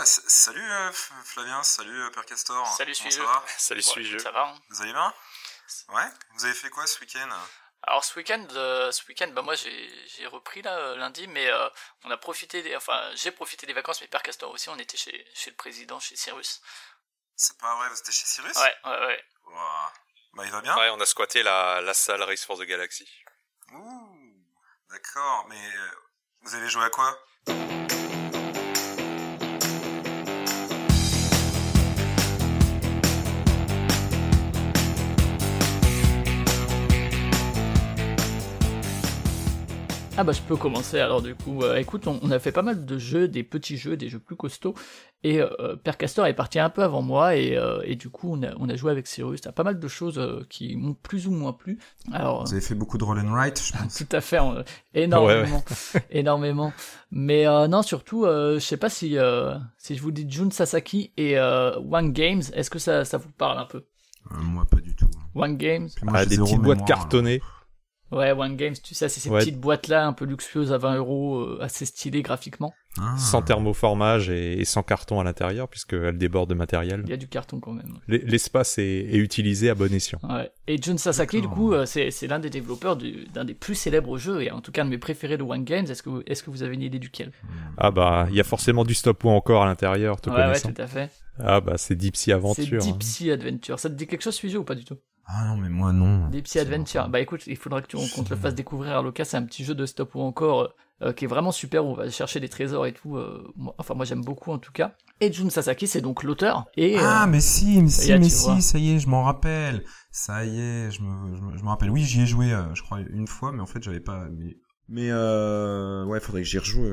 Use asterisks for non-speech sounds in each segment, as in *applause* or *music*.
bah, salut euh, Flavien, salut euh, Père Castor. Salut Comment suis-je. ça va? *laughs* Salut, Ouais, suis-je. Ça va hein Vous allez bien? Ouais Vous avez fait quoi ce week-end? Alors ce week-end, euh, ce week-end, bah moi j'ai j'ai repris là euh, lundi, mais euh, on a profité, des, enfin j'ai profité des vacances, mais Père Castor aussi, on était chez, chez le président, chez Cyrus. C'est pas vrai, vous étiez chez Cyrus? Ouais, ouais, ouais. Bah il va bien? Ouais, on a squatté la, la salle Race for the Galaxy. Ouh, d'accord, mais vous avez joué à quoi? Ah bah je peux commencer alors du coup. Euh, écoute, on, on a fait pas mal de jeux, des petits jeux, des jeux plus costauds. Et euh, Père Castor est parti un peu avant moi et, euh, et du coup on a, on a joué avec Cyrus. T'as pas mal de choses euh, qui m'ont plus ou moins plu. Alors Vous avez fait beaucoup de roll and write, je pense. *laughs* tout à fait, énormément, *laughs* *laughs* énormément. Mais euh, non, surtout, euh, je sais pas si euh, si je vous dis Jun Sasaki et euh, One Games, est-ce que ça ça vous parle un peu? Euh, moi pas du tout. One Games? Moi, Ah, des zéro petites boîtes cartonnées. Ouais, One Games, tu sais, c'est ces Ouais. petites boîtes-là un peu luxueuses à 20 euros, euh, assez stylées graphiquement. Ah. Sans thermoformage et, et sans carton à l'intérieur, puisqu'elle déborde de matériel. Il y a du carton quand même. L'espace est, est utilisé à bon escient. Ouais. Et Jun Sasaki, du coup, euh, c'est l'un des développeurs du- d'un des plus célèbres jeux, et en tout cas un de mes préférés de One Games. Est-ce que, vous- est-ce que vous avez une idée duquel? Ah bah, il y a forcément du stop ou encore à l'intérieur, te Ouais, ouais, connaissant. tout à fait. Ah bah, c'est Deep Sea C'est Aventure. Deep hein. Sea Adventure. Ça te dit quelque chose, ce jeu, ou pas du tout? Ah non, mais moi non. Deep Sea Adventure. Bah écoute, il faudra que tu, qu'on te le fasses découvrir à l'occasion. C'est un petit jeu de stop ou encore euh, euh, qui est vraiment super. Où on va chercher des trésors et tout. euh, moi- enfin, moi j'aime beaucoup en tout cas. Et Jun Sasaki, c'est donc l'auteur. Et euh, Ah, mais si, mais si, a, mais vois. si, ça y est, je m'en rappelle. Ça y est, je me, je me, je me rappelle. Oui, j'y ai joué, je crois, une fois, mais en fait, j'avais pas. Mais, mais euh, ouais, faudrait que j'y rejoue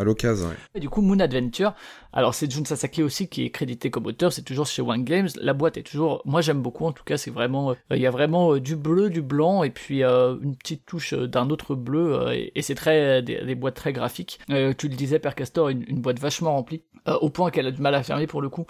à l'occasion. Du coup, Moon Adventure, alors c'est Jun Sasaki aussi qui est crédité comme auteur, c'est toujours chez One Games. La boîte est toujours, moi j'aime beaucoup en tout cas, c'est vraiment, euh, il y a vraiment euh, du bleu, du blanc et puis euh, une petite touche d'un autre bleu et, c'est très des, boîtes très graphiques. Tu le disais, Père Castor, une boîte vachement remplie, euh, au point qu'elle a du mal à fermer pour le coup.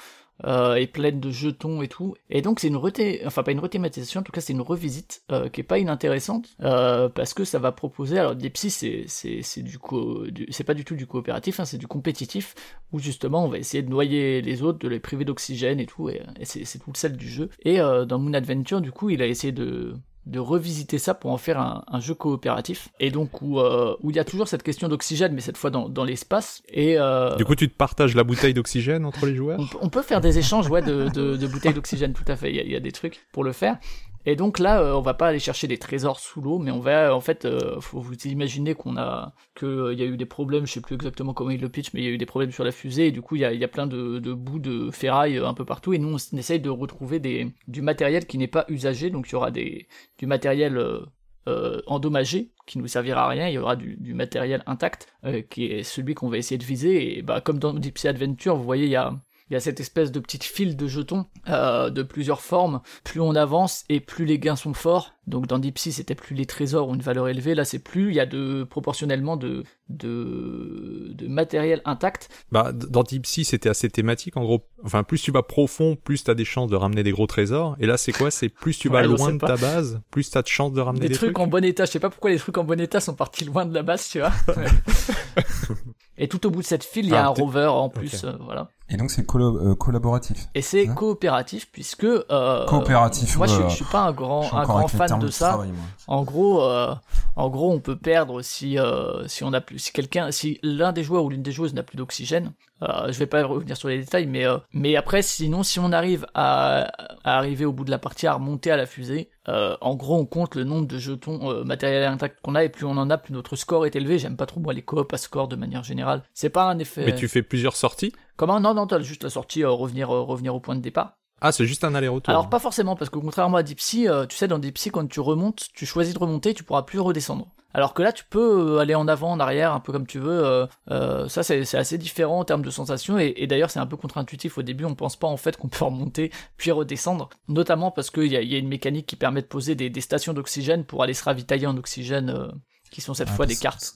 Euh, et pleine de jetons et tout. Et donc c'est une reté, enfin pas une rethématisation, en tout cas c'est une revisite euh, qui est pas inintéressante euh, parce que ça va proposer. Alors Sea c'est c'est c'est du, co... c'est pas du tout du coopératif, hein, c'est du compétitif où justement on va essayer de noyer les autres, de les priver d'oxygène et tout. Et, et c'est c'est tout le sel du jeu. Et euh, dans Moon Adventure du coup il a essayé de de revisiter ça pour en faire un, un jeu coopératif et donc où euh, où il y a toujours cette question d'oxygène mais cette fois dans, dans l'espace et euh, Du coup, tu te partages la bouteille d'oxygène entre les joueurs on, peut- on peut faire des échanges ouais, de, de, de bouteilles d'oxygène, tout à fait. Il y, a, il y a des trucs pour le faire. Et donc là, euh, on va pas aller chercher des trésors sous l'eau, mais on va, en fait, euh, faut vous imaginer qu'on a, que euh, y a eu des problèmes, je sais plus exactement comment il le pitch, mais il y a eu des problèmes sur la fusée, et du coup, il y a, plein de, bouts de ferraille euh, un peu partout, et nous, on, essaye de retrouver du matériel qui n'est pas usagé, donc il y aura du matériel euh, euh, endommagé qui nous servira à rien, il y aura du, du matériel intact euh, qui est celui qu'on va essayer de viser. Et bah comme dans Deep Sea Adventure, vous voyez il y a il y a cette espèce de petite file de jetons euh, de plusieurs formes. Plus on avance et plus les gains sont forts. Donc dans Deep Sea, c'était plus les trésors ou une valeur élevée. Là, c'est plus. Il y a de proportionnellement de de, de matériel intact. Bah, dans Deep Sea, c'était assez thématique, en gros. Enfin, plus tu vas profond, plus t'as des chances de ramener des gros trésors. Et là, c'est quoi? C'est plus tu *laughs* vas Ouais, loin de pas. ta base, plus t'as de chances de ramener Des, des, trucs, en bon état. Je sais pas pourquoi les trucs en bon état sont partis loin de la base, tu vois. *laughs* et tout au bout de cette file, il y a Ah, un rover en plus. euh, voilà. Et donc, c'est collo- euh, collaboratif. Et c'est Hein coopératif puisque euh, Coopératif, Moi, je, je suis pas un grand un grand fan de ça. travail. En gros, euh, en gros, on peut perdre si euh, si on a plus, si quelqu'un, si l'un des joueurs ou l'une des joueuses n'a plus d'oxygène. Euh, je vais pas revenir sur les détails, mais euh, mais après, sinon, si on arrive à, à arriver au bout de la partie, à remonter à la fusée, euh, en gros, on compte le nombre de jetons euh, matériels intacts qu'on a, et plus on en a, plus notre score est élevé. J'aime pas trop moi les coop à score de manière générale. C'est pas un effet. Mais tu fais plusieurs sorties? Comment Non, non, t'as juste la sortie, euh, revenir euh, revenir au point de départ. Ah, c'est juste un aller-retour. Alors pas forcément, parce que contrairement à Sea, euh, tu sais, dans Sea, quand tu remontes, tu choisis de remonter, tu pourras plus redescendre. Alors que là, tu peux aller en avant, en arrière, un peu comme tu veux. euh, euh, ça, c'est assez différent en termes de sensations. Et, et d'ailleurs, c'est un peu contre-intuitif au début. On pense pas en fait qu'on peut *laughs* remonter puis redescendre. Notamment parce qu'il y y a une mécanique qui permet de poser des, des stations d'oxygène pour aller se ravitailler en oxygène, euh, qui sont cette Ah, fois des cartes.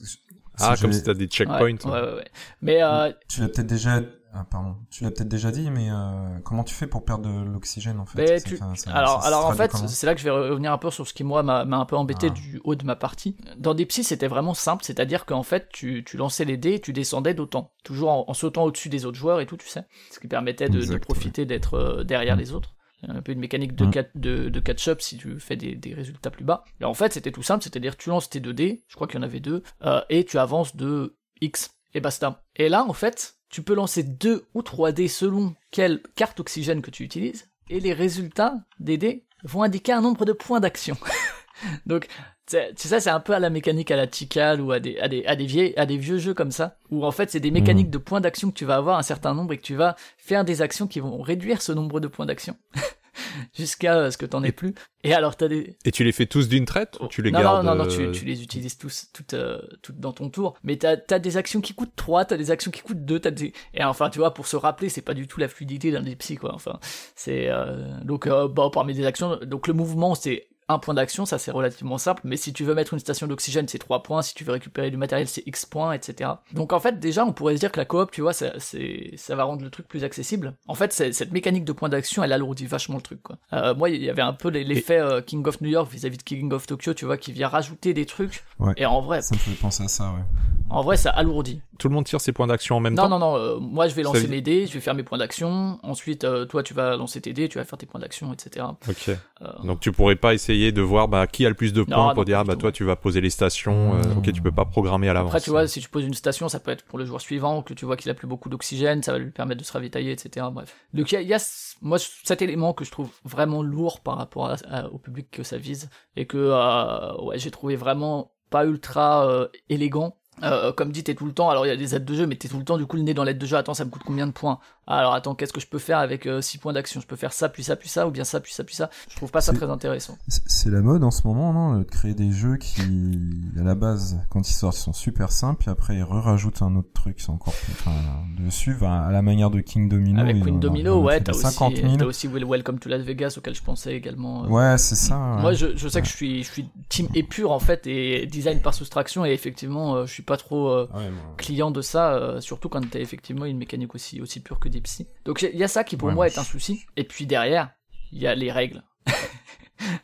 Ah, comme si t'as des Ouais, checkpoints. ouais, ouais, ouais. Mais euh, Tu l'as peut-être déjà, ah, pardon, tu l'as peut-être déjà dit, mais euh, comment tu fais pour perdre de l'oxygène en fait? C'est- tu- ça- alors, ça alors en fait, c'est là que je vais revenir un peu sur ce qui moi m'a un peu embêté Ah. du haut de ma partie. Dans des psys, c'était vraiment simple, c'est-à-dire qu'en fait, tu, tu lançais les dés et tu descendais d'autant, toujours en, en sautant au-dessus des autres joueurs et tout, tu sais, ce qui permettait de, de profiter d'être euh, derrière Mm. les autres. Un peu une mécanique de, Mm. cat- de, de catch-up si tu fais des, des résultats plus bas. Et en fait, c'était tout simple, c'est-à-dire tu lances tes deux dés, je crois qu'il y en avait deux, euh, et tu avances de X et basta. Et là, en fait, tu peux lancer deux ou trois dés selon quelle carte oxygène que tu utilises, et les résultats des dés vont indiquer un nombre de points d'action. *laughs* Donc, c'est- tu sais, c'est un peu à la mécanique à la Tikal ou à des, à des, à des, vieilles, à des vieux jeux comme ça, où en fait, c'est des mécaniques de points d'action que tu vas avoir un certain nombre et que tu vas faire des actions qui vont réduire ce nombre de points d'action. *laughs* *laughs* Jusqu'à euh, ce que t'en aies plus. Et alors, t'as des, Et tu les fais tous d'une traite ou tu les non, gardes non, non, non, euh, tu, tu les utilises tous, toutes, euh, toutes dans ton tour. Mais t'as as des actions qui coûtent 3, t'as des actions qui coûtent 2, t'as des... Et enfin, tu vois, pour se rappeler, c'est pas du tout la fluidité d'un des psy, quoi. Enfin, c'est... Euh... Donc, euh, bah, parmi des actions... Donc, le mouvement, c'est un point d'action, ça c'est relativement simple, mais si tu veux mettre une station d'oxygène, c'est 3 points, si tu veux récupérer du matériel, c'est X points, etc. Donc en fait, déjà, on pourrait se dire que la coop, tu vois, ça, c'est, ça va rendre le truc plus accessible. En fait, c'est- cette mécanique de point d'action, elle alourdit vachement le truc, quoi. Euh, moi, il y avait un peu l'effet euh, King of New York vis-à-vis de King of Tokyo, tu vois, qui vient rajouter des trucs. Ouais. Et en vrai, Ça me fait penser à ça, ouais. en vrai, ça alourdit. Tout le monde tire ses points d'action en même Non, temps non, non, euh, moi je vais lancer mes dés, je vais faire mes points d'action, ensuite euh, toi tu vas lancer tes dés, tu vas faire tes points d'action, etc. Ok. Euh, Donc tu pourrais pas essayer de voir bah, qui a le plus de points Non, pour non, dire ah, bah toi tu vas poser les stations. euh, Mmh. ok, tu peux pas programmer à l'avance. Après, tu vois, si tu poses une station, ça peut être pour le joueur suivant, que tu vois qu'il a plus beaucoup d'oxygène, ça va lui permettre de se ravitailler, etc. Bref. Donc, il y a, y moi, cet élément que je trouve vraiment lourd par rapport à- à- au public que ça vise, et que, euh, ouais, j'ai trouvé vraiment pas ultra euh, élégant. Euh, comme dit, t'es tout le temps, alors il y a des aides de jeu, mais t'es tout le temps du coup le nez dans l'aide de jeu, attends, ça me coûte combien de points? Alors attends, qu'est-ce que je peux faire avec 6 points d'action? Je peux faire ça, puis ça, puis ça, ou bien ça, puis ça, puis ça. Je trouve pas ça très intéressant. C'est la mode en ce moment, non De créer des jeux qui, à la base, quand ils sortent, ils sont super simples, et après ils re-rajoutent un autre truc, c'est encore plus, enfin, dessus, à la manière de King Domino. Avec Queen en- Domino, ouais, t'as aussi, 50 000. t'as aussi Will Welcome to Las Vegas auquel je pensais également. euh. Ouais, c'est ça. ouais. Moi, je, je sais que je suis, je suis team épure en fait et design par soustraction et effectivement, euh, je suis pas trop euh, Ouais, moi- client de ça, euh, surtout quand t'as effectivement une mécanique aussi aussi pure que des. Donc il y a ça qui pour Ouais, moi est un souci. Et puis derrière, il y a les règles. *laughs*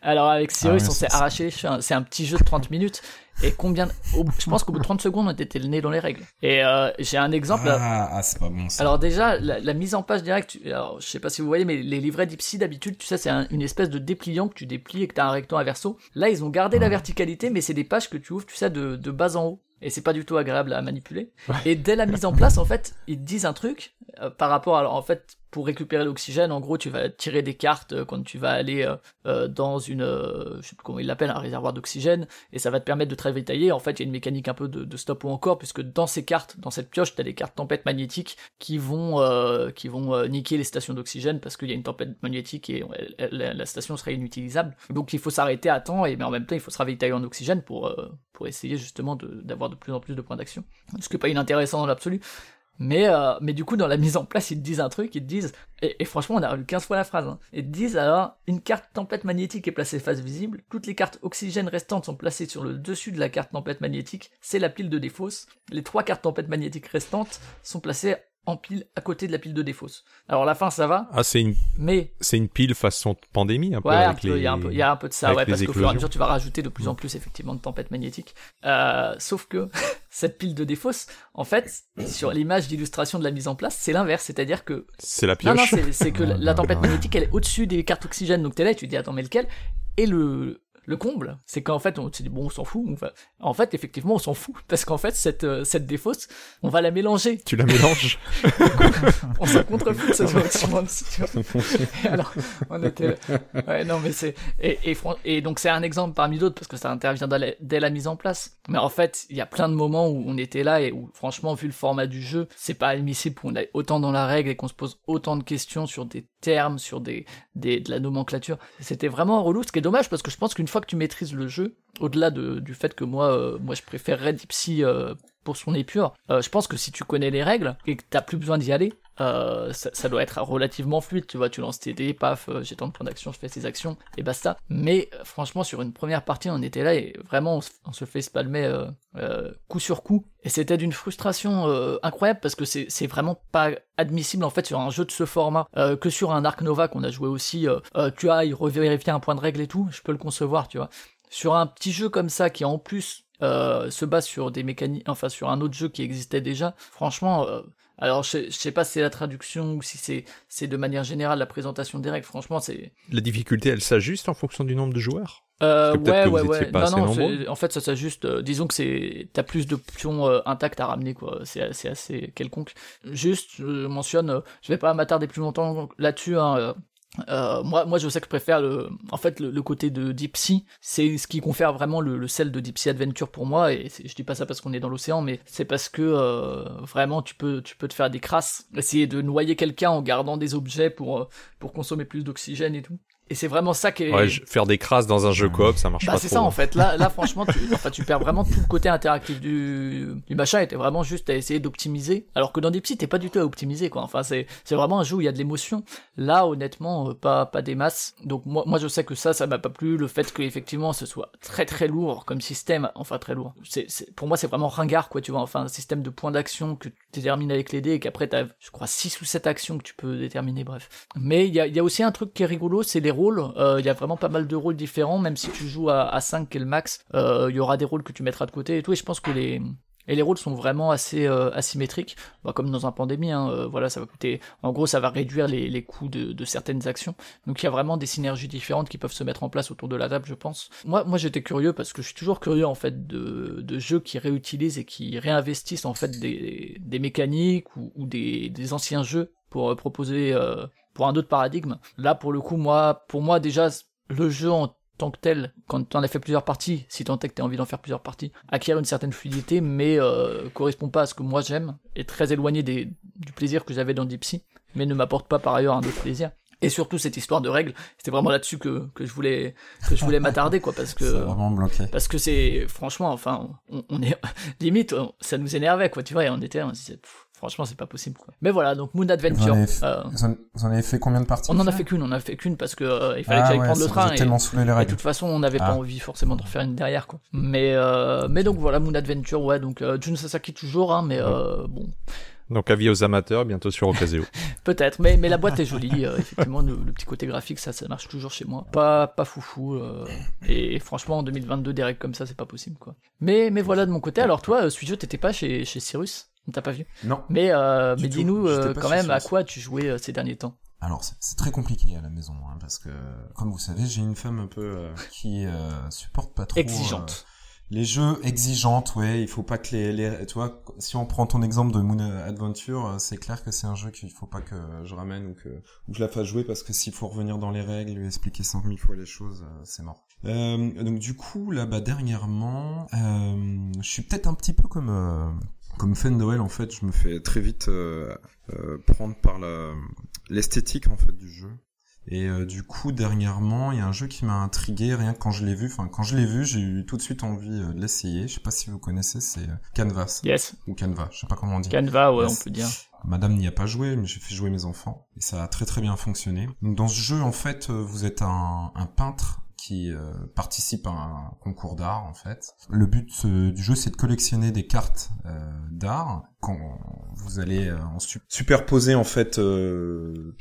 Alors avec Cyrus, Ah on s'est arraché les cheveux. C'est un petit jeu de 30 minutes. Et combien de- Je pense qu'au bout de 30 secondes, on était le nez dans les règles. Et euh, j'ai un exemple. Ah, ah, c'est pas bon ça. Alors déjà, la, la mise en page directe, tu- alors, je sais pas si vous voyez, mais les livrets d'Ipsy d'habitude, tu sais, c'est un- une espèce de dépliant que tu déplies et que t'as un recto, un verso. Là, ils ont gardé la verticalité, mais c'est des pages que tu ouvres, tu sais, de, de bas en haut. Et c'est pas du tout agréable à manipuler. Et dès la mise en place, en fait, ils disent un truc euh, par rapport à, alors, en fait, pour récupérer l'oxygène, en gros, tu vas tirer des cartes euh, quand tu vas aller euh, euh, dans une, je sais plus comment ils l'appellent, un réservoir d'oxygène, et ça va te permettre de te ravitailler. En fait, il y a une mécanique un peu de, de stop ou encore, puisque dans ces cartes, dans cette pioche, t'as des cartes tempête magnétique qui vont, qui vont niquer les stations d'oxygène parce qu'il y a une tempête magnétique et la station serait inutilisable. Donc il faut s'arrêter à temps, et mais en même temps, il faut se ravitailler en oxygène pour, pour essayer justement de- d'avoir de, plus en plus de points d'action. Ce qui n'est pas inintéressant dans l'absolu. Mais, euh, mais du coup, dans la mise en place, ils te disent un truc, ils disent, et, et franchement, on a lu 15 fois la phrase, hein. ils te disent alors, une carte tempête magnétique est placée face visible, toutes les cartes oxygène restantes sont placées sur le dessus de la carte tempête magnétique, c'est la pile de défausse, les trois cartes tempête magnétique restantes sont placées en pile à côté de la pile de défausse. Alors la fin, ça va, Ah, c'est une, mais c'est une pile façon pandémie un peu Ouais, avec il les... y a un peu, il y a un peu de ça, avec ouais, parce qu'au fur et à mesure, tu vas rajouter de plus en plus, effectivement, de tempêtes magnétiques. Euh, sauf que, *laughs* cette pile de défausse, en fait, sur l'image d'illustration de la mise en place, c'est l'inverse, c'est-à-dire que, C'est la non, non, pioche. c'est, que *laughs* la, tempête magnétique, elle est au-dessus des cartes oxygène, donc t'es là et tu te dis, attends, mais lequel? Et le, le comble, c'est qu'en fait, on s'est dit, bon, on s'en fout. on va- En fait, effectivement, on s'en fout. *laughs* Parce qu'en fait, cette, euh, cette défausse, on va la mélanger. Tu la mélanges. *laughs* On s'en contrefout. Et *laughs* alors, on était. Ouais, non, mais c'est. Et, et, fran- et donc, c'est un exemple parmi d'autres parce que ça intervient dès la, dès la mise en place. Mais en fait, il y a plein de moments où on était là et où, franchement, vu le format du jeu, c'est pas admissible qu'on aille autant dans la règle et qu'on se pose autant de questions sur des termes, sur des, des, de la nomenclature. C'était vraiment relou, ce qui est dommage parce que je pense qu'une fois que tu maîtrises le jeu, au-delà de, du fait que moi, euh, moi, je préférerais Dipsy euh, pour son épure, euh, je pense que si tu connais les règles et que t'as plus besoin d'y aller, euh, ça, ça, doit être relativement fluide, tu vois, tu lances tes dés, paf, euh, j'ai tant de points d'action, je fais ces actions, et basta. Mais euh, franchement, sur une première partie, on était là et vraiment, on, se fait spalmer euh, coup sur coup, et c'était d'une frustration incroyable parce que c'est vraiment pas admissible en fait sur un jeu de ce format que sur un Arc Nova qu'on a joué aussi. tu as il revérifier un point de règle et tout, je peux le concevoir, tu vois. Sur un petit jeu comme ça qui en plus se base sur des mécaniques, enfin sur un autre jeu qui existait déjà. Franchement, alors, je, je sais pas si c'est la traduction ou si c'est, c'est de manière générale la présentation des règles. Franchement, c'est. La difficulté, elle s'ajuste en fonction du nombre de joueurs? Euh, ouais, ouais, ouais. non, non, en fait, ça s'ajuste. Euh, disons que c'est, t'as plus de pions euh, intacts à ramener, quoi. C'est, assez, assez quelconque. Juste, je mentionne, je vais pas m'attarder plus longtemps là-dessus. Hein, euh, moi, moi, je sais que je préfère le, en fait, le, côté de Deep Sea. C'est ce qui confère vraiment le, le, sel de Deep Sea Adventure pour moi. Et je dis pas ça parce qu'on est dans l'océan, mais c'est parce que euh, vraiment, tu peux, tu peux te faire des crasses, essayer de noyer quelqu'un en gardant des objets pour, euh, pour consommer plus d'oxygène et tout. Et c'est vraiment ça qui est... Ouais, faire des crasses dans un jeu coop, ça marche bah, pas c'est ça en fait. Là, là franchement, tu, enfin, tu perds vraiment tout le côté interactif du, du machin. Et t'es vraiment juste à essayer d'optimiser. Alors que dans Deep Sea, t'es pas du tout à optimiser quoi. Enfin, c'est, c'est vraiment un jeu où il y a de l'émotion. Là, honnêtement, euh, pas, pas des masses. Donc moi, moi, je sais que ça, ça m'a pas plu. Le fait que effectivement, ce soit très très lourd comme système. Enfin, très lourd. C'est, c'est, pour moi, c'est vraiment ringard quoi. Tu vois. Enfin, un système de points d'action que tu détermines avec les dés et qu'après t'as, je crois, 6 ou 7 actions que tu peux déterminer. Bref. Mais il y a, y a aussi un truc qui est rigolo, c'est les Euh, il y a vraiment pas mal de rôles différents, même si tu joues à, à 5 qui le max, euh, il y aura des rôles que tu mettras de côté et tout, et je pense que les, et les rôles sont vraiment assez euh, asymétriques, bah, comme dans un pandémie. Hein, euh, voilà, ça va coûter. En gros, ça va réduire les, coûts de, certaines actions. Donc il y a vraiment des synergies différentes qui peuvent se mettre en place autour de la table, je pense. Moi, moi, j'étais curieux parce que je suis toujours curieux en fait de, jeux qui réutilisent et qui réinvestissent en fait des, mécaniques ou, des, des anciens jeux pour proposer pour un autre paradigme. Là, pour le coup, moi, pour moi déjà, le jeu en tant que tel, quand tu en as fait plusieurs parties, si tant est que tu as envie d'en faire plusieurs parties, acquiert une certaine fluidité, mais euh, correspond pas à ce que moi j'aime, est très éloigné des, du plaisir que j'avais dans Deep Sea, mais ne m'apporte pas par ailleurs un autre plaisir. Et surtout cette histoire de règles, c'était vraiment là-dessus que, que je voulais que je voulais m'attarder quoi parce que *laughs* vraiment bloqué. parce que c'est franchement enfin on, on est *laughs* limite ça nous énervait quoi tu vois et on était on disait Franchement, c'est pas possible. Quoi. Mais voilà, donc Moon Adventure. Vous en, avez, fait combien de parties On en a fait qu'une, on a fait qu'une parce que euh, il fallait que j'aille ah prendre le train. Et, tellement les règles. et, de toute façon, on n'avait pas ah. envie forcément de refaire une derrière quoi. Mais euh, mais donc voilà, Moon Adventure, ouais, donc euh, Jun Sasaki toujours, hein, mais euh, bon. Donc avis aux amateurs, bientôt sur Ocasio. *laughs* Peut-être, mais, mais la boîte est jolie, euh, effectivement, le, petit côté graphique, ça, ça marche toujours chez moi. Pas, pas foufou, euh, et, franchement, en 2022, des règles comme ça, c'est pas possible, quoi. Mais, mais voilà de mon côté, alors toi, Suijo, t'étais pas chez, chez Cyrus? T'as pas vu? Non. Mais, euh, mais dis-nous euh, quand même à quoi tu jouais euh, ces derniers temps? Alors c'est très compliqué à la maison hein, parce que comme vous savez j'ai une femme un peu qui supporte pas trop exigeante. les jeux exigeantes ouais il faut pas que les, les tu vois si on prend ton exemple de Moon Adventure c'est clair que c'est un jeu qu'il faut pas que je ramène ou que ou que je la fasse jouer parce que s'il faut revenir dans les règles lui expliquer cent mille fois les choses c'est mort. donc du coup là bas dernièrement je suis peut-être un petit peu comme comme fan de Noël, en fait, je me fais très vite euh, euh, prendre par l'esthétique en fait du jeu. Et euh, du coup, dernièrement, il y a un jeu qui m'a intrigué rien que quand je l'ai vu. Enfin, quand je l'ai vu, j'ai eu tout de suite envie de l'essayer. Je sais pas si vous connaissez, c'est Canvas. Yes. Ou Canva, je sais pas comment on dit. Canva, ouais, on peut dire. Madame n'y a pas joué, mais j'ai fait jouer mes enfants et ça a très très bien fonctionné. Donc dans ce jeu, en fait, vous êtes un, un peintre qui euh, participe à un concours d'art en fait. Le but euh, du jeu c'est de collectionner des cartes euh, d'art quand vous allez en superposer en fait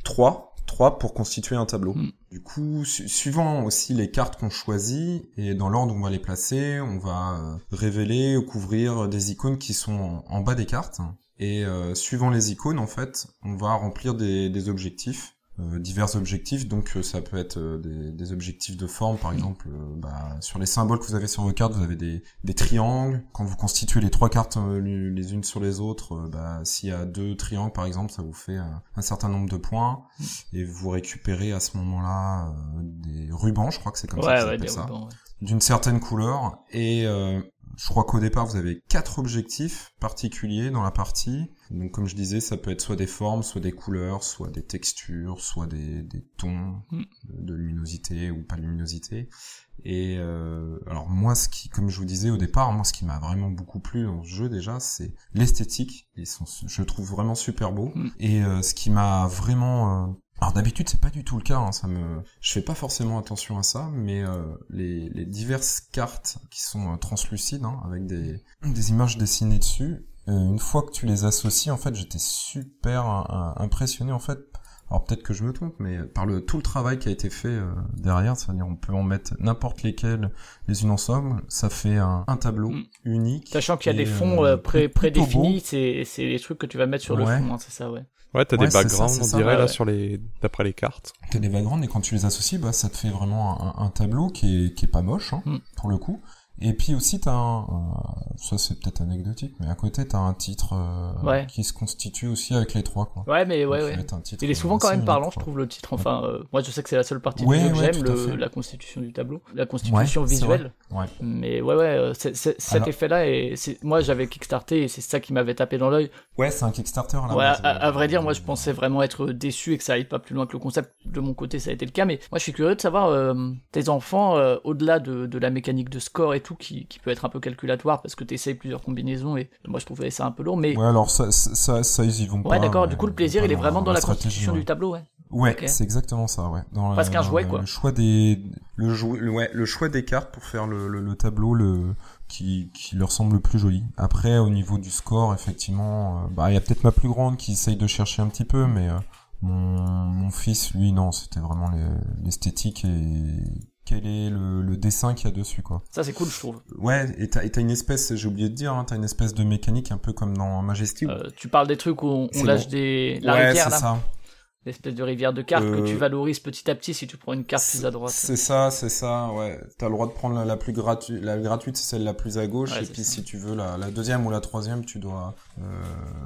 trois trois pour constituer un tableau. Hmm. Du coup, suivant aussi les cartes qu'on choisit et dans l'ordre où on va les placer, on va révéler ou couvrir des icônes qui sont en, bas des cartes. Et suivant les icônes, en fait, on va remplir des, des objectifs euh, divers objectifs. Donc euh, ça peut être euh, des, des, objectifs de forme, par exemple, bah, sur les symboles que vous avez sur vos cartes, vous avez des, des triangles. Quand vous constituez les trois cartes les unes sur les autres, bah, s'il y a deux triangles, par exemple, ça vous fait un certain nombre de points. Et vous récupérez à ce moment-là des rubans, je crois que c'est comme ça que ça. D'une certaine couleur. Et je crois qu'au départ, vous avez quatre objectifs particuliers dans la partie. Donc, comme je disais, ça peut être soit des formes, soit des couleurs, soit des textures, soit des, des tons mm. de, luminosité ou pas de luminosité. Et euh, alors moi, ce qui, comme je vous disais au départ, moi, ce qui m'a vraiment beaucoup plu dans ce jeu déjà, c'est l'esthétique. Ils sont, je le trouve vraiment super beau. Mm. Et euh, ce qui m'a vraiment euh, alors d'habitude c'est pas du tout le cas, hein, ça me, je fais pas forcément attention à ça, mais euh, les, les diverses cartes qui sont euh, translucides hein, avec des, des images dessinées dessus, une fois que tu les associes, en fait j'étais super euh, impressionné en fait. Alors peut-être que je me trompe, mais par le tout le travail qui a été fait euh, derrière, c'est-à-dire on peut en mettre n'importe lesquels les unes ensemble, ça fait un, un tableau Mm. unique. Sachant qu'il y a Et, des fonds euh, euh, pré prédéfinis, c'est c'est les trucs que tu vas mettre sur le fond, hein, c'est ça, ouais. Ouais, t'as Ouais, des ça, backgrounds, on ça, dirait, ouais, là, sur les, d'après les cartes. T'as des backgrounds et quand tu les associes, bah, ça te fait vraiment un, un tableau qui est, qui est pas moche, hein, Mm. pour le coup. Et puis aussi, t'as un, euh, ça c'est peut-être anecdotique, mais à côté, t'as un titre euh, Ouais. qui se constitue aussi avec les trois, quoi. Ouais, mais ouais, Donc, ouais. Il est souvent quand même parlant, je trouve, le titre. Enfin, euh, moi, je sais que c'est la seule partie Ouais, du jeu que j'aime, le- la constitution du tableau, la constitution visuelle. Ouais. Mais ouais, ouais, c'est- c'est- cet Alors- effet-là, et c'est moi, j'avais kickstarté et c'est ça qui m'avait tapé dans l'œil. Ouais, c'est un Kickstarter là. Ouais, à, à vrai dire, moi, je pensais vraiment être déçu et que ça aille pas plus loin que le concept. De mon côté, ça a été le cas. Mais moi, je suis curieux de savoir euh, tes enfants, au-delà de, de la mécanique de score et tout, qui, qui peut être un peu calculatoire parce que tu essayes plusieurs combinaisons et moi, je trouvais ça un peu lourd. Mais Ouais, alors ça, ça, ça, ça, ils y vont pas. ouais, d'accord. Du coup, le plaisir, il est vraiment dans la constitution ouais. du tableau, ouais. C'est exactement ça, ouais. Dans Presque un dans jouet, quoi. Le choix des, le jou- ouais, le choix des cartes pour faire le, le, le tableau, le, qui, qui leur semble le plus joli. Après, au niveau du score, effectivement, euh, bah, il y a peut-être ma plus grande qui essaye de chercher un petit peu, mais euh, mon, mon fils, lui, non, c'était vraiment les- l'esthétique et quel est le, le dessin qu'il y a dessus, quoi. Ça, c'est cool, je trouve. Ouais, et t'as, une espèce, j'ai oublié de dire, hein, t'as une espèce de mécanique un peu comme dans Majesty. Euh, tu parles des trucs où on, lâche bon. des la ouais, rivière c'est là, ça. L'espèce de rivière de cartes que Euh, tu valorises petit à petit si tu prends une carte plus à droite. C'est ça, c'est ça, ouais. T'as le droit de prendre la, la plus gratuite, la gratuite c'est celle la plus à gauche, Ouais, et puis ça. si tu veux la, la deuxième ou la troisième, tu dois euh,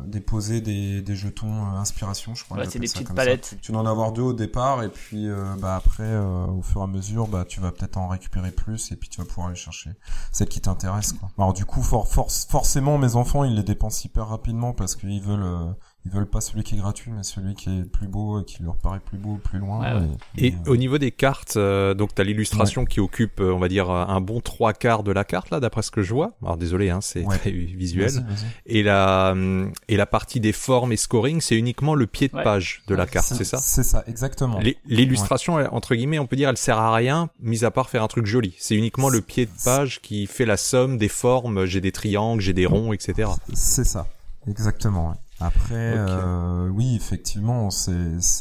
déposer des, des jetons euh, inspiration, je crois. Ouais, c'est des petites ça. palettes. Tu dois en avoir deux au départ, et puis euh, bah après, euh, au fur et à mesure, bah tu vas peut-être en récupérer plus, et puis tu vas pouvoir aller chercher celle qui t'intéresse. Alors du coup, for, forcément, mes enfants, ils les dépensent hyper rapidement parce qu'ils veulent, euh, ils veulent pas celui qui est gratuit, mais celui qui est le plus beau, et qui leur paraît plus beau, plus loin. Ouais, ouais. Et euh, au niveau des cartes, euh, donc t'as l'illustration qui occupe, euh, on va dire, un bon trois quarts de la carte là, d'après ce que je vois. Alors désolé, hein, c'est Ouais. très *laughs* visuel. vas-y, vas-y. Et la hum, et la partie des formes et scoring, c'est uniquement le pied de Ouais. page de la carte, c'est ça C'est ça, exactement. L'illustration, entre guillemets, on peut dire, elle sert à rien, mis à part faire un truc joli. C'est uniquement le pied de page qui fait la somme des formes. J'ai des triangles, j'ai des ronds, etc. C'est ça, exactement. Après, euh, oui, effectivement, c'est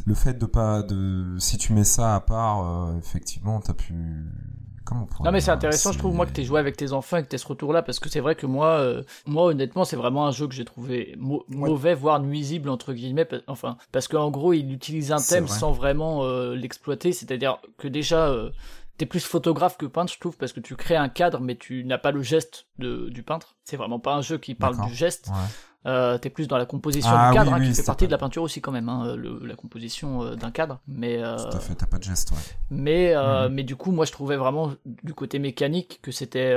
le fait de pas de si tu mets ça à part, euh, effectivement, t'as pu comment on Non mais c'est intéressant, je trouve moi que t'aies joué avec tes enfants et que t'aies ce retour-là parce que c'est vrai que moi, euh, moi honnêtement, c'est vraiment un jeu que j'ai trouvé mau- mauvais, voire nuisible entre guillemets. pa- Enfin, parce qu'en gros, il utilise un thème vrai. sans vraiment euh, l'exploiter, c'est-à-dire que déjà. euh, T'es plus photographe que peintre, je trouve, parce que tu crées un cadre, mais tu n'as pas le geste de, du peintre. C'est vraiment pas un jeu qui parle du geste. Ouais. Euh, t'es plus dans la composition Ah du cadre, oui, hein, oui, qui fait partie pas- de la peinture aussi quand même, hein, le- la composition euh, d'un cadre. Mais euh, Tout à fait, t'as pas de geste, ouais. mais, euh, Mhm. mais du coup, moi, je trouvais vraiment du côté mécanique que c'était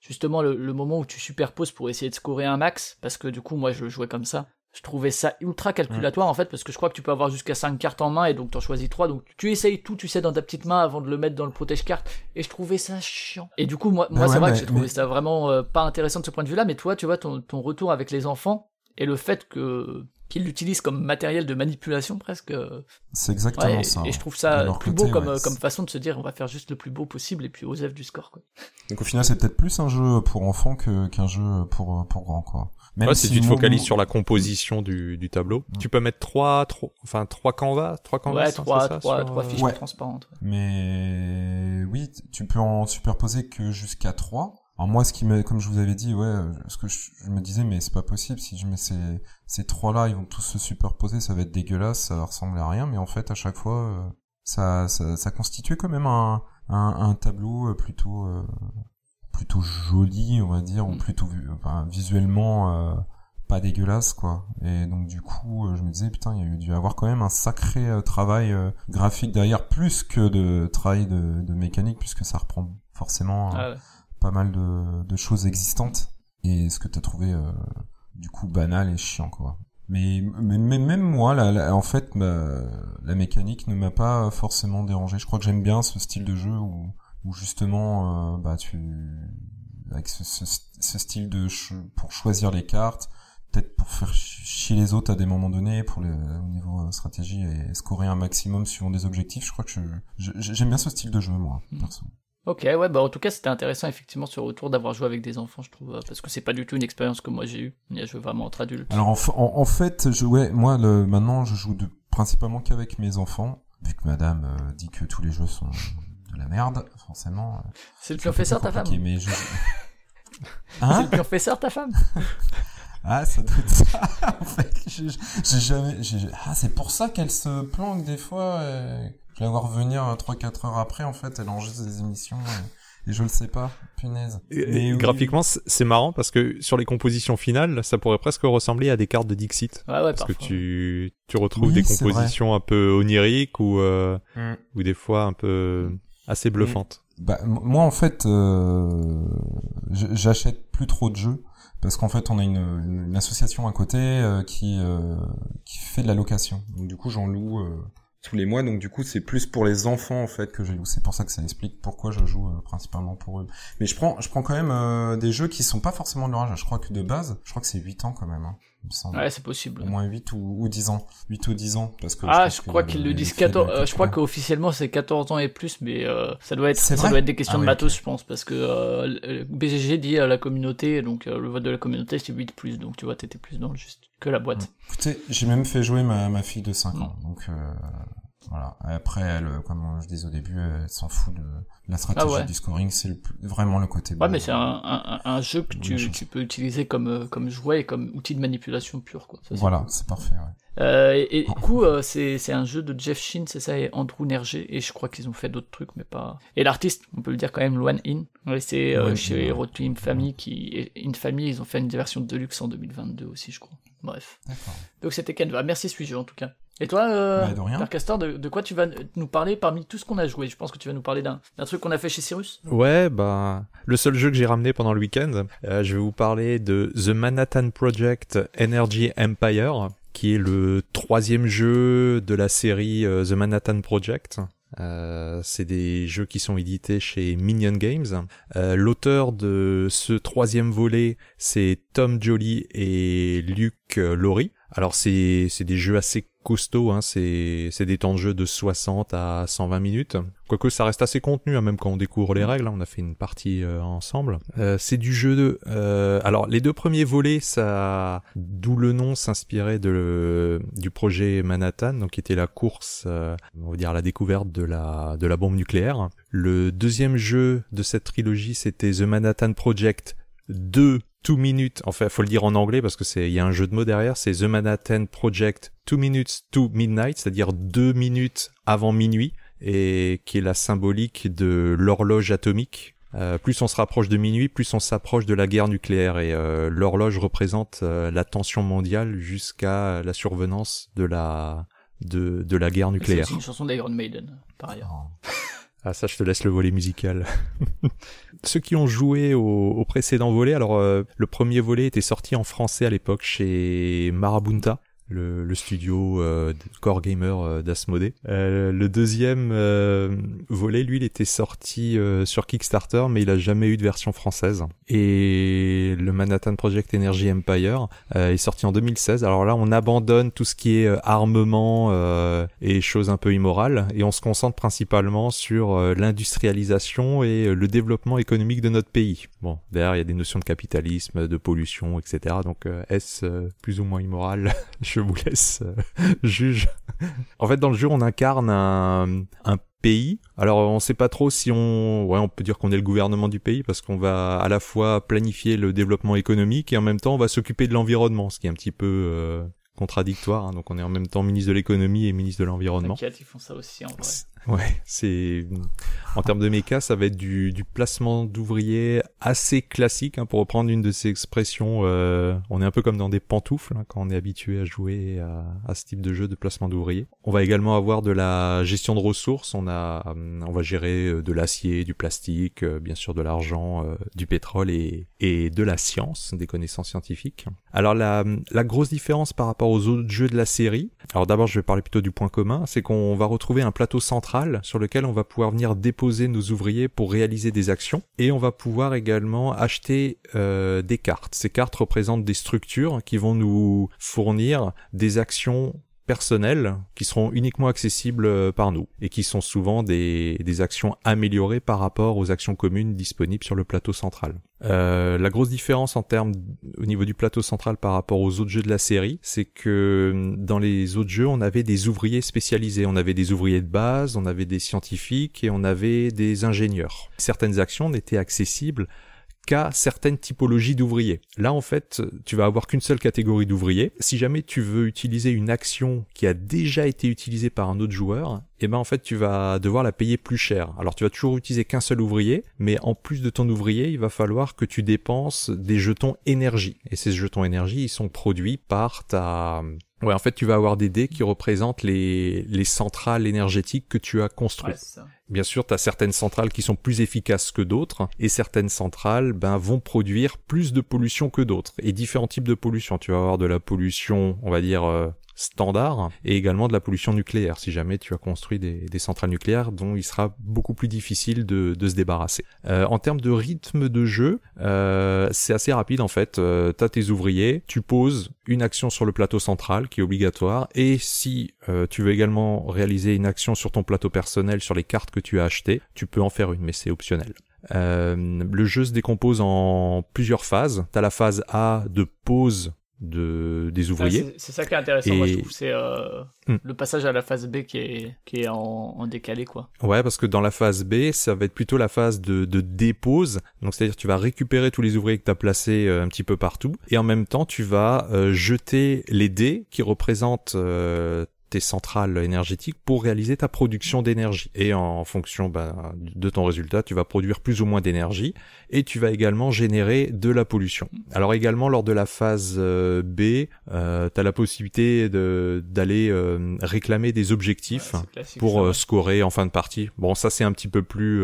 justement le, le moment où tu superposes pour essayer de scorer un max, parce que du coup, moi, je le jouais comme ça. Je trouvais ça ultra calculatoire en fait, parce que je crois que tu peux avoir jusqu'à 5 cartes en main et donc t'en choisis 3. Donc tu essayes tout, tu sais, dans ta petite main avant de le mettre dans le protège-carte. Et je trouvais ça chiant. Et du coup, moi, moi c'est vrai mais- que j'ai trouvé mais- ça vraiment euh, pas intéressant de ce point de vue-là, mais toi, tu vois, ton, ton retour avec les enfants et le fait que qu'ils l'utilisent comme matériel de manipulation presque. euh, C'est exactement Ouais, et, ça. et je trouve ça De leur plus côté, beau comme, ouais, comme façon de se dire on va faire juste le plus beau possible et puis aux du score quoi. Donc au final, c'est peut-être plus un jeu pour enfants que qu'un jeu pour pour grands, quoi. Même Ouais, si tu te focalises sur la composition du, du tableau, tu peux mettre trois, trois, enfin trois canvas, trois canvas. ouais, hein, trois, ça, trois, sur, trois euh, fiches Ouais. transparentes. ouais. Mais oui, tu peux en superposer que jusqu'à 3. Alors moi, ce qui me, comme je vous avais dit, ouais, euh, ce que je, je me disais, mais c'est pas possible. Si je mets ces, ces trois-là, ils vont tous se superposer, ça va être dégueulasse, ça va ressembler à rien. Mais en fait, à chaque fois, euh, ça, ça, ça constituait quand même un, un, un tableau euh, plutôt, euh, plutôt joli, on va dire, ou Mm. plutôt enfin, visuellement euh, pas dégueulasse, quoi. Et donc du coup, euh, je me disais, putain, il y a dû avoir quand même un sacré euh, travail euh, graphique derrière, plus que de travail de, de mécanique, puisque ça reprend forcément Ah ouais. pas mal de, de choses existantes. Et ce que t'as trouvé euh, du coup banal et chiant, quoi. Mais, mais, mais même moi, là, là, en fait, ma- la mécanique ne m'a pas forcément dérangé. Je crois que j'aime bien ce style de jeu où où justement, euh, bah tu avec ce, ce, ce style de pour choisir les cartes, peut-être pour faire chier les autres à des moments donnés, pour le au niveau euh, stratégie et scorer un maximum suivant des objectifs. Je crois que je, j'aime bien ce style de jeu moi, mm. perso. Ok, ouais, bah en tout cas c'était intéressant effectivement ce retour d'avoir joué avec des enfants, je trouve, parce que c'est pas du tout une expérience que moi j'ai eue. Il y a joué vraiment entre adultes. Alors en, en, fait, je, ouais, moi le, maintenant je joue de, principalement qu'avec mes enfants, vu que Madame euh, dit que tous les jeux sont de la merde, forcément. Euh, c'est le professeur ta femme. Mais je... *laughs* hein c'est le professeur ta femme. *laughs* Ah, ça doit être ça. en fait, j'ai jamais. Ah, c'est pour ça qu'elle se planque des fois. Je vais la voir revenir 3-4 heures après, en fait, elle enregistre des émissions. Et... je le sais pas, punaise. Et, graphiquement, c'est marrant parce que sur les compositions finales, ça pourrait presque ressembler à des cartes de Dixit. Ouais, ouais, parce que tu, tu retrouves des compositions un peu oniriques ou, euh, mm. ou des fois un peu assez bluffantes. Bah, moi, en fait, euh, j'achète plus trop de jeux parce qu'en fait, on a une, une, association à côté euh, qui, euh, qui fait de la location. Donc, du coup, j'en loue tous les mois. Donc du coup, c'est plus pour les enfants en fait que je joue. C'est pour ça que ça explique pourquoi je joue euh, principalement pour eux. Mais je prends, je prends quand même euh, des jeux qui sont pas forcément de leur âge. Je crois que de base, je crois que c'est 8 ans quand même. Hein, Ouais, c'est possible. Au moins 8 ou, ou 10 ans. 8 ou 10 ans. Parce que ah, je, crois qu'ils le disent 14, euh, je crois qu'officiellement c'est 14 ans et plus, mais ça doit être, ça doit être des questions ah de matos, je pense, parce que BGG dit à la communauté, donc le vote de la communauté c'est 8 plus, donc tu vois, t'étais plus dans le juste que la boîte. Écoutez, j'ai même fait jouer ma, ma fille de 5 ans, donc voilà. Après, elle, comme je disais au début, elle s'en fout de la stratégie ah du scoring. C'est vraiment le côté. Ouais, mais c'est un, un, un, jeu que tu, tu, peux utiliser comme euh, comme jouet et comme outil de manipulation pur, quoi. voilà, c'est parfait. Ouais. Euh, et, du coup, euh, c'est un jeu de Jeff Shin, c'est ça, et Andrew Nerger. Et je crois qu'ils ont fait d'autres trucs, mais pas. Et l'artiste, on peut le dire quand même, Luan In. c'est euh, chez Road to Family qui, In Family, ils ont fait une version de luxe en 2022 aussi, je crois. Bref. Donc c'était Canva. Merci Suijo en tout cas. Et toi, euh, bah, Castor, de, de, quoi tu vas nous parler parmi tout ce qu'on a joué? Je pense que tu vas nous parler d'un truc qu'on a fait chez Cyrus. Ouais, bah le seul jeu que j'ai ramené pendant le week-end, euh, je vais vous parler de The Manhattan Project Energy Empire, qui est le troisième jeu de la série euh, The Manhattan Project. Euh, c'est des jeux qui sont édités chez Minion Games. Euh, L'auteur de ce troisième volet, c'est Tom Joly et Luc Laurie. Alors c'est des jeux assez costauds, hein, c'est c'est des temps de jeu de 60 à 120 minutes. Quoique ça reste assez contenu, hein, même quand on découvre les règles. Hein, on a fait une partie euh, ensemble. Euh, c'est du jeu de. Euh, alors les deux premiers volets, ça, d'où le nom s'inspirait de du projet Manhattan, donc qui était la course, on va dire la découverte de la de la bombe nucléaire. Le deuxième jeu de cette trilogie, c'était The Manhattan Project 2 Two Minutes, enfin faut le dire en anglais parce que c'est il y a un jeu de mots derrière, c'est The Manhattan Project Two Minutes to Midnight, c'est-à-dire deux minutes avant minuit, et qui est la symbolique de l'horloge atomique. Euh, plus on se rapproche de minuit, plus on s'approche de la guerre nucléaire, et euh, l'horloge représente euh, la tension mondiale jusqu'à la survenance de la de, de la guerre nucléaire. C'est une chanson d'Iron Maiden, par ailleurs. Ah ça, je te laisse le volet musical. *laughs* Ceux qui ont joué au, précédent volet, alors euh, le premier volet était sorti en français à l'époque chez Marabunta le, le studio euh, core gamer euh, d'Asmodée. Euh, le deuxième volet, lui, il était sorti sur Kickstarter, mais il a jamais eu de version française. Et le Manhattan Project Energy Empire est sorti en 2016. Alors là, on abandonne tout ce qui est armement et choses un peu immorales, et on se concentre principalement sur l'industrialisation et le développement économique de notre pays. Bon, derrière, il y a des notions de capitalisme, de pollution, etc. Donc, est-ce plus ou moins immoral? *laughs* vous *laughs* laisse euh, juge. en fait, dans le jeu, on incarne un, un pays. Alors, on sait pas trop si on, ouais, on peut dire qu'on est le gouvernement du pays parce qu'on va à la fois planifier le développement économique et en même temps, on va s'occuper de l'environnement, ce qui est un petit peu euh, contradictoire. Hein. Donc, on est en même temps ministre de l'économie et ministre de l'environnement. ils font ça aussi en vrai. Ouais, c'est en termes de méca, ça va être du, du placement d'ouvriers assez classique, hein, pour reprendre une de ces expressions. Euh, on est un peu comme dans des pantoufles hein, quand on est habitué à jouer à, à ce type de jeu de placement d'ouvriers. On va également avoir de la gestion de ressources. On a, on va gérer euh, de l'acier, du plastique, euh, bien sûr de l'argent, du pétrole et, et de la science, des connaissances scientifiques. Alors la, la grosse différence par rapport aux autres jeux de la série, Alors d'abord, je vais parler plutôt du point commun, c'est qu'on va retrouver un plateau central sur lequel on va pouvoir venir déposer nos ouvriers pour réaliser des actions, et on va pouvoir également acheter euh, des cartes. Ces cartes représentent des structures qui vont nous fournir des actions personnelles qui seront uniquement accessibles euh, par nous et qui sont souvent des, des actions améliorées par rapport aux actions communes disponibles sur le plateau central. Euh, la grosse différence en termes au niveau du plateau central par rapport aux autres jeux de la série, c'est que hum, dans les autres jeux, on avait des ouvriers spécialisés, on avait des ouvriers de base, on avait des scientifiques et on avait des ingénieurs. Certaines actions n'étaient accessibles qu'à certaines typologies d'ouvriers. Là, en fait, tu vas avoir qu'une seule catégorie d'ouvriers. Si jamais tu veux utiliser une action qui a déjà été utilisée par un autre joueur, eh ben en fait tu vas devoir la payer plus cher. Alors tu vas toujours utiliser qu'un seul ouvrier, mais en plus de ton ouvrier, il va falloir que tu dépenses des jetons énergie. Et ces jetons énergie, ils sont produits par ta Ouais, en fait, tu vas avoir des dés qui représentent les, les centrales énergétiques que tu as construites. Bien sûr, tu as certaines centrales qui sont plus efficaces que d'autres, et certaines centrales ben, vont produire plus de pollution que d'autres, et différents types de pollution. Tu vas avoir de la pollution, on va dire, euh, standard et également de la pollution nucléaire si jamais tu as construit des, centrales nucléaires dont il sera beaucoup plus difficile de, de se débarrasser. Euh, en termes de rythme de jeu, euh, c'est assez rapide en fait. Euh, tu as tes ouvriers, tu poses une action sur le plateau central qui est obligatoire et si euh, tu veux également réaliser une action sur ton plateau personnel sur les cartes que tu as achetées, tu peux en faire une mais c'est optionnel. Euh, le jeu se décompose en plusieurs phases. T'as la phase A de pause de, des ouvriers. c'est ça qui est intéressant, moi je trouve, c'est euh, hmm. le passage à la phase B qui est, qui est en, en, décalé, quoi. Ouais, parce que dans la phase B, ça va être plutôt la phase de, de dépose, donc c'est-à-dire tu vas récupérer tous les ouvriers que tu as placés euh, un petit peu partout, et en même temps tu vas euh, jeter les dés qui représentent centrales énergétiques pour réaliser ta production d'énergie. Et en fonction ben, de ton résultat, tu vas produire plus ou moins d'énergie et tu vas également générer de la pollution. Alors également lors de la phase euh, B, euh, tu as la possibilité d'aller euh, réclamer des objectifs pour euh, scorer en fin de partie. Bon, ça c'est un petit peu plus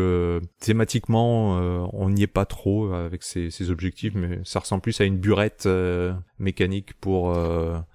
thématiquement, on n'y est pas trop avec ces, ces, objectifs, mais ça ressemble plus à une burette mécanique pour...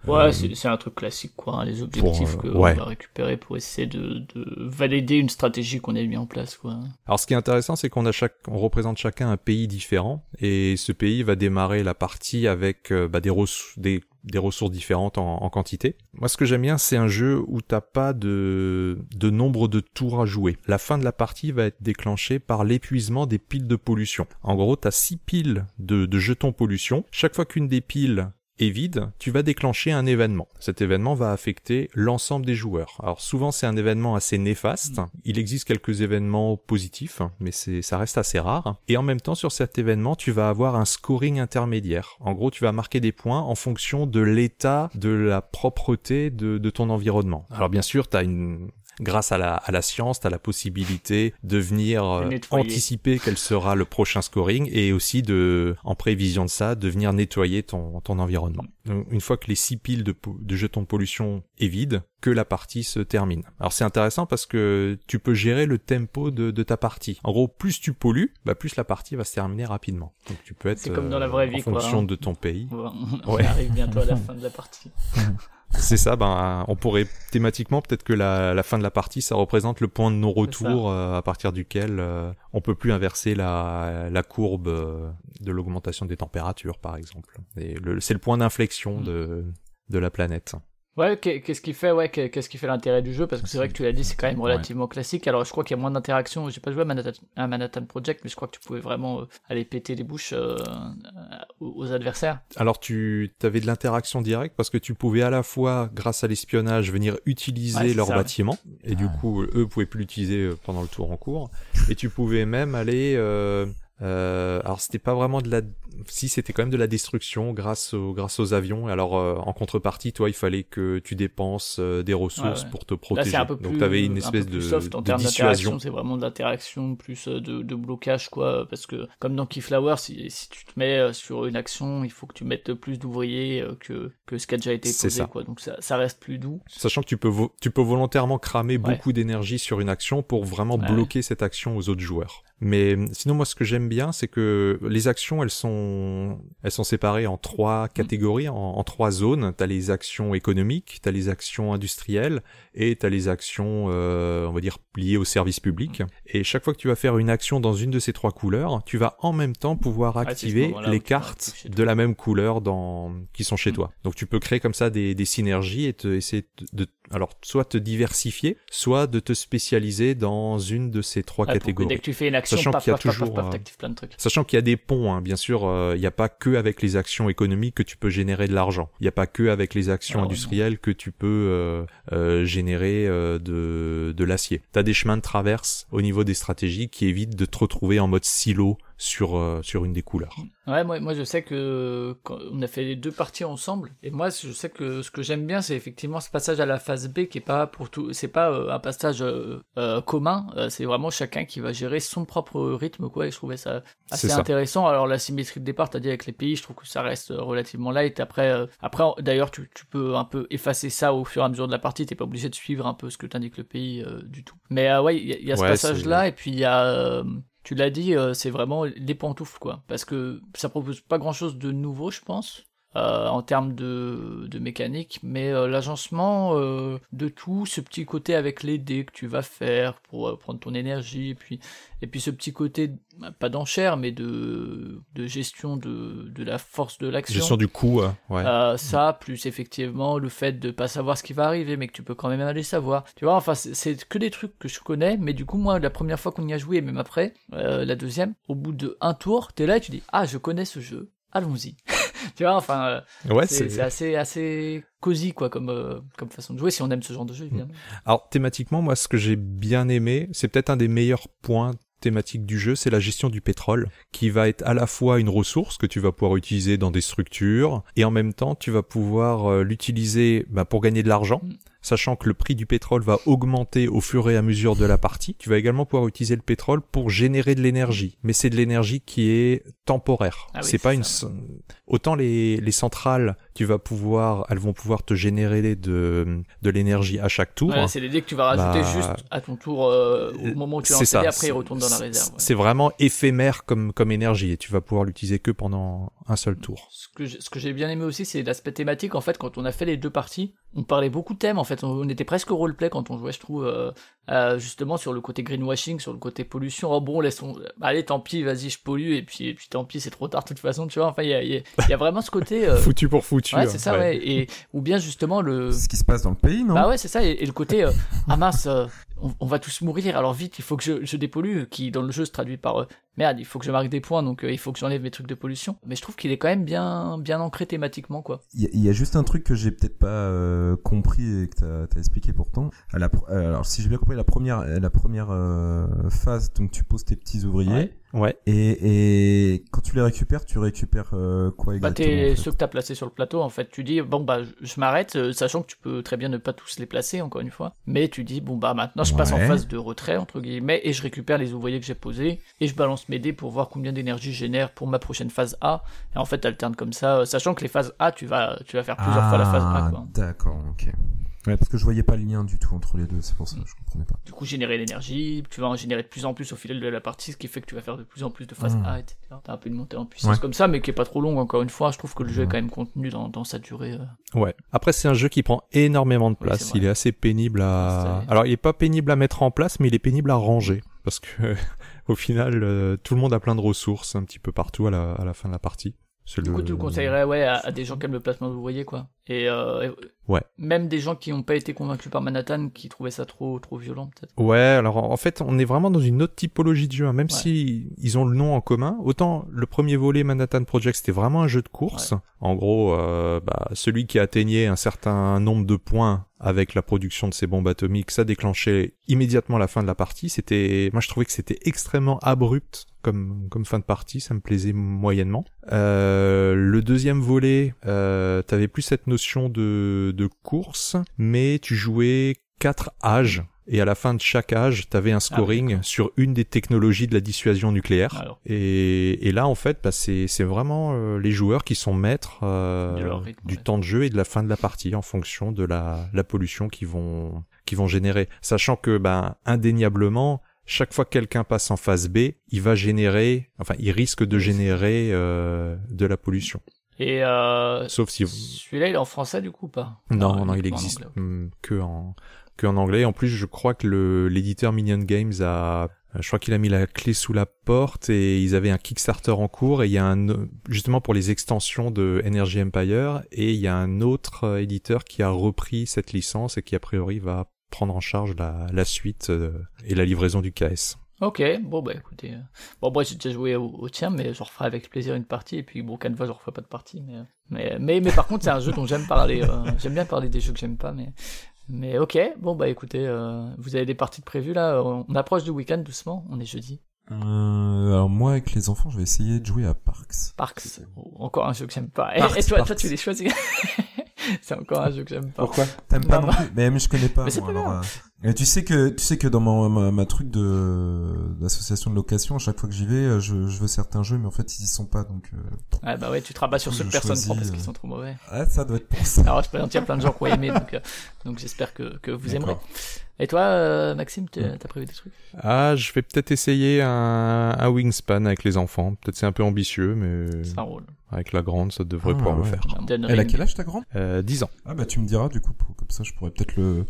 ouais, c'est un truc classique quoi, hein, les objectifs qu'on va récupérer pour essayer de, de valider une stratégie qu'on a mis en place. Quoi. Alors ce qui est intéressant, c'est qu'on a chaque, on représente chacun un pays différent, et ce pays va démarrer la partie avec euh, bah, des, des, des ressources différentes en, quantité. Moi, ce que j'aime bien, c'est un jeu où t'as pas de, de nombre de tours à jouer. La fin de la partie va être déclenchée par l'épuisement des piles de pollution. En gros, t'as six piles de, de jetons pollution. Chaque fois qu'une des piles est vide, tu vas déclencher un événement. Cet événement va affecter l'ensemble des joueurs. Alors souvent c'est un événement assez néfaste. Il existe quelques événements positifs, mais ça reste assez rare. Et en même temps sur cet événement, tu vas avoir un scoring intermédiaire. En gros, tu vas marquer des points en fonction de l'état de la propreté de, de ton environnement. Alors bien sûr, tu as une grâce à la, à la science, tu as la possibilité de venir euh, anticiper quel sera le prochain scoring et aussi de, en prévision de ça, de venir nettoyer ton, ton environnement. Donc, une fois que les six piles de, de jetons de pollution est vide, que la partie se termine. Alors c'est intéressant parce que tu peux gérer le tempo de, de, ta partie. En gros, plus tu pollues, bah plus la partie va se terminer rapidement. Donc tu peux être comme dans la vraie euh, vie, en fonction hein. de ton pays. On arrive bientôt à la *laughs* fin de la partie. *laughs* C'est ça, ben, on pourrait thématiquement peut-être que la, la, fin de la partie, ça représente le point de non-retour euh, à partir duquel euh, on peut plus inverser la, la courbe euh, de l'augmentation des températures, par exemple. C'est le point d'inflexion mm. de, de la planète. Ouais, qu'est-ce qui fait, ouais, qu'est-ce qui fait l'intérêt du jeu? Parce que c'est vrai que tu l'as dit, c'est quand même relativement classique. Alors, je crois qu'il y a moins d'interaction. J'ai pas joué à Manhattan, à Manhattan, Project, mais je crois que tu pouvais vraiment euh, aller péter les bouches euh, aux adversaires. Alors, tu avais de l'interaction directe parce que tu pouvais à la fois, grâce à l'espionnage, venir utiliser leur bâtiment, et du coup, eux pouvaient plus l'utiliser euh, pendant le tour en cours, et tu pouvais même aller euh, euh, alors c'était pas vraiment de la si c'était quand même de la destruction grâce aux grâce aux avions alors euh, en contrepartie toi il fallait que tu dépenses euh, des ressources pour te protéger Là, un peu plus, donc t'avais une espèce de, soft en de termes dissuasion. c'est vraiment de l'interaction plus euh, de, de, blocage quoi parce que comme dans Keyflower si, si tu te mets sur une action il faut que tu mettes plus d'ouvriers que que ce qui a déjà été posé quoi. Donc ça, ça reste plus doux. Sachant que tu peux tu peux volontairement cramer beaucoup d'énergie sur une action pour vraiment bloquer cette action aux autres joueurs. Mais sinon moi ce que j'aime bien c'est que les actions elles sont sont, elles sont séparées en trois catégories, en, trois zones. T'as les actions économiques, t'as les actions industrielles et t'as les actions, euh, on va dire, liées au service public. Et chaque fois que tu vas faire une action dans une de ces trois couleurs, tu vas en même temps pouvoir activer les cartes de la même couleur dans qui sont chez mm. toi. Donc tu peux créer comme ça des, des synergies et te essayer de, alors soit te diversifier, soit de te spécialiser dans une de ces trois catégories. Dès que tu fais une action, sachant qu'il y a toujours, plein de trucs. Sachant qu'il y a des ponts, hein, bien sûr, euh, il n'y a pas que avec les actions économiques que tu peux générer de l'argent. Il n'y a pas que avec les actions ah industrielles que tu peux euh, euh, euh, de, de l'acier. Tu as des chemins de traverse au niveau des stratégies qui évitent de te retrouver en mode silo sur euh, sur une des couleurs. Ouais, moi, moi je sais que on a fait les deux parties ensemble et moi je sais que ce que j'aime bien c'est effectivement ce passage à la phase B qui est pas pour tout, c'est pas euh, un passage euh, commun, c'est vraiment chacun qui va gérer son propre rythme quoi et je trouvais ça assez intéressant. Alors la symétrie de départ, t'as dit avec les pays, je trouve que ça reste relativement light. Après, après d'ailleurs tu, tu peux un peu effacer ça au fur et à mesure de la partie, t'es pas obligé de suivre un peu ce que t'indique le pays du tout. Mais ouais, il y, a ce passage là et puis il y a tu l'as dit, euh, c'est vraiment les pantoufles, quoi. Parce que ça propose pas grand chose de nouveau, je pense. Euh, en termes de, de, mécanique, mais euh, l'agencement euh, de tout, ce petit côté avec les dés que tu vas faire pour prendre ton énergie, et puis, et puis ce petit côté, bah, pas d'enchère, mais de, de gestion de, de la force de l'action. Gestion du coup, ouais. ça, plus effectivement le fait de pas savoir ce qui va arriver, mais que tu peux quand même aller savoir. Tu vois, enfin, c'est que des trucs que je connais, mais du coup, moi, la première fois qu'on y a joué, et même après, la deuxième, au bout de un tour, t'es là et tu dis, ah, je connais ce jeu, allons-y. Tu vois, enfin, euh, ouais, c'est assez, assez cosy, quoi, comme, euh, comme façon de jouer, si on aime ce genre de jeu, évidemment. Alors, thématiquement, moi, ce que j'ai bien aimé, c'est peut-être un des meilleurs points thématique du jeu, c'est la gestion du pétrole, qui va être à la fois une ressource que tu vas pouvoir utiliser dans des structures, et en même temps, tu vas pouvoir euh, l'utiliser bah, pour gagner de l'argent. Sachant que le prix du pétrole va augmenter au fur et à mesure de la partie. Tu vas également pouvoir utiliser le pétrole pour générer de l'énergie, mais c'est de l'énergie qui est temporaire. Ah c'est pas une autant les, les centrales, tu vas pouvoir, elles vont pouvoir te générer de de l'énergie à chaque tour. c'est les dés que tu vas rajouter bah, juste à ton tour euh, au moment où tu lances après ils retournent dans la réserve. C'est vraiment éphémère comme comme énergie et tu vas pouvoir l'utiliser que pendant un seul tour. Ce que j'ai bien aimé aussi, c'est l'aspect thématique. En fait, quand on a fait les deux parties, on parlait beaucoup de thèmes. En fait, on, était presque au roleplay quand on jouait, je trouve, euh, euh, justement sur le côté greenwashing, sur le côté pollution. Oh bon, laissons, allez, tant pis, vas-y, je pollue, et puis, et puis tant pis, c'est trop tard de toute façon, tu vois. Enfin, il y a, y a, vraiment ce côté euh, *laughs* foutu pour foutu. Ouais, c'est ça, ouais. Et ou bien justement le. ce qui se passe dans le pays, non? Bah ouais, c'est ça. Et, le côté ah mince, on, va tous mourir. Alors vite, il faut que je, je dépollue, qui dans le jeu se traduit par merde, il faut que je marque des points, donc il faut que j'enlève mes trucs de pollution. Mais je trouve qu'il est quand même bien, bien ancré thématiquement, quoi. Il y, a juste un truc que j'ai peut-être pas compris et que t'as as expliqué pourtant. À la, alors si j'ai bien compris, la première, la première euh, phase, donc tu poses tes petits ouvriers. Ouais. Et, et quand tu les récupères, tu récupères euh, quoi bah, exactement ceux que t'as placés sur le plateau, en fait. Tu dis, bon, bah, je m'arrête, euh, sachant que tu peux très bien ne pas tous les placer, encore une fois. Mais tu dis, bon, bah, maintenant, je passe en phase de retrait, entre guillemets, et je récupère les ouvriers que j'ai posés, et je balance mes dés pour voir combien d'énergie je génère pour ma prochaine phase A. Et en fait, t'alternes comme ça, sachant que les phases A, tu vas, tu vas faire plusieurs fois la phase A. D'accord, ok. Ouais, parce que je voyais pas le lien du tout entre les deux, c'est pour ça que je comprenais pas. Du coup, générer l'énergie, tu vas en générer de plus en plus au fil de la partie, ce qui fait que tu vas faire de plus en plus de phases mmh. A, etc. T'as un peu une montée en puissance comme ça, mais qui est pas trop longue, encore une fois. Je trouve que le jeu est quand même contenu dans, dans sa durée. Euh. Ouais. Après, c'est un jeu qui prend énormément de place. il est assez pénible à... Alors, il est pas pénible à mettre en place, mais il est pénible à ranger. Parce que, *laughs* au final, euh, tout le monde a plein de ressources un petit peu partout à la, à la fin de la partie. Du coup, tu le conseillerais ouais, à, des gens qui aiment le placement voyez quoi. Et, euh, ouais. même des gens qui n'ont pas été convaincus par Manhattan, qui trouvaient ça trop trop violent peut-être. Ouais, alors en fait, on est vraiment dans une autre typologie de jeu, hein. même si ils ont le nom en commun. Autant le premier volet Manhattan Project, c'était vraiment un jeu de course. En gros, euh, bah, celui qui atteignait un certain nombre de points avec la production de ces bombes atomiques, ça déclenchait immédiatement la fin de la partie. C'était, moi je trouvais que c'était extrêmement abrupt comme comme fin de partie, ça me plaisait moyennement. Euh, le deuxième volet, euh, t'avais plus cette notion de de course, mais tu jouais quatre âges et à la fin de chaque âge, tu avais un ah scoring sur une des technologies de la dissuasion nucléaire. Et, et, là, en fait, bah, c'est vraiment euh, les joueurs qui sont maîtres euh, du temps de jeu et de la fin de la partie en fonction de la, la pollution qu'ils vont, qu'ils vont générer. Sachant que, bah, indéniablement, chaque fois que quelqu'un passe en phase B, il va générer, enfin, il risque de générer euh, de la pollution. Et euh, Sauf si celui-là, il est en français du coup ou pas? Non, Ah, non, il uniquement en existe anglais. hum, que en que en anglais. En plus, je crois que le l'éditeur Minion Games a, je crois qu'il a mis la clé sous la porte et ils avaient un Kickstarter en cours et il y a un justement pour les extensions de Energy Empire et il y a un autre euh, éditeur qui a repris cette licence et qui a priori va prendre en charge la, la suite euh, et la livraison du KS. Ok, bon bah écoutez, euh, bon moi j'ai déjà joué au, au tien, mais je referai avec plaisir une partie, et puis bon Canva je referai pas de partie, mais mais mais, mais par contre c'est un jeu dont j'aime parler, euh, *laughs* j'aime bien parler des jeux que j'aime pas, mais mais ok, bon bah écoutez, euh, vous avez des parties de prévues là, on approche du week-end doucement, on est jeudi. Euh, alors moi, avec les enfants, je vais essayer de jouer à Parks. Parks, encore un jeu que j'aime pas. Et, Parks, et toi, toi Parks. tu les choisis *laughs* C'est encore un jeu que j'aime pas. Pourquoi? T'aimes pas Non, non plus? Mais, je connais pas. Mais c'est pas alors, euh, et tu sais que tu sais que dans ma, ma, ma truc de d'association de location, à chaque fois que j'y vais, euh, je, je veux certains jeux, mais en fait ils y sont pas, donc. Euh... Ah bah ouais, tu te rabats sur ceux que personne prend parce euh, qu'ils sont trop mauvais. Ah, ça doit être pour ça. Alors je plaisante, il y a plein de gens qui ont aimé, donc, euh, donc j'espère que, que vous aimerez. Et toi, euh, Maxime, t'as t'as prévu des trucs? Ah, je vais peut-être essayer un, un Wingspan avec les enfants. Peut-être c'est un peu ambitieux, mais Ça roule. avec la grande, ça devrait Ah, pouvoir le faire. Elle a quel âge ta grande? Euh, 10 ans. Ah bah tu me diras du coup, pour- comme ça je pourrais peut-être le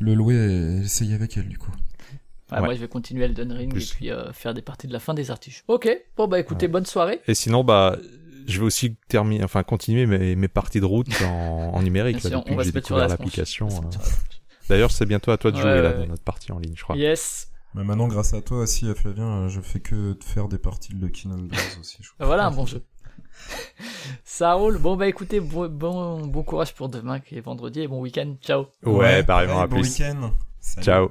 le louer et essayer avec elle du coup. Ouais, Ouais. Moi, je vais continuer Elden Ring Plus. et puis euh, faire des parties de la fin des artiches. Ok, bon bah écoutez, bonne soirée. Et sinon, bah, je vais aussi terminer, enfin, continuer mes, mes parties de route en, en numérique, Bien là, sûr, depuis on que j'ai découvert l'application. Euh. D'ailleurs, c'est bientôt à toi de jouer, là, ouais, ouais. dans notre partie en ligne, je crois. Yes. Mais maintenant grâce à toi aussi, Flavien, je fais que de faire des parties de Lucky Numbers aussi. je crois. Voilà un bon jeu. *laughs* Ça roule. Bon bah écoutez, bon, bon, bon courage pour demain qui est vendredi et bon week-end. Ciao. Ouais, Ouais, à bon plus. week-end. Ciao.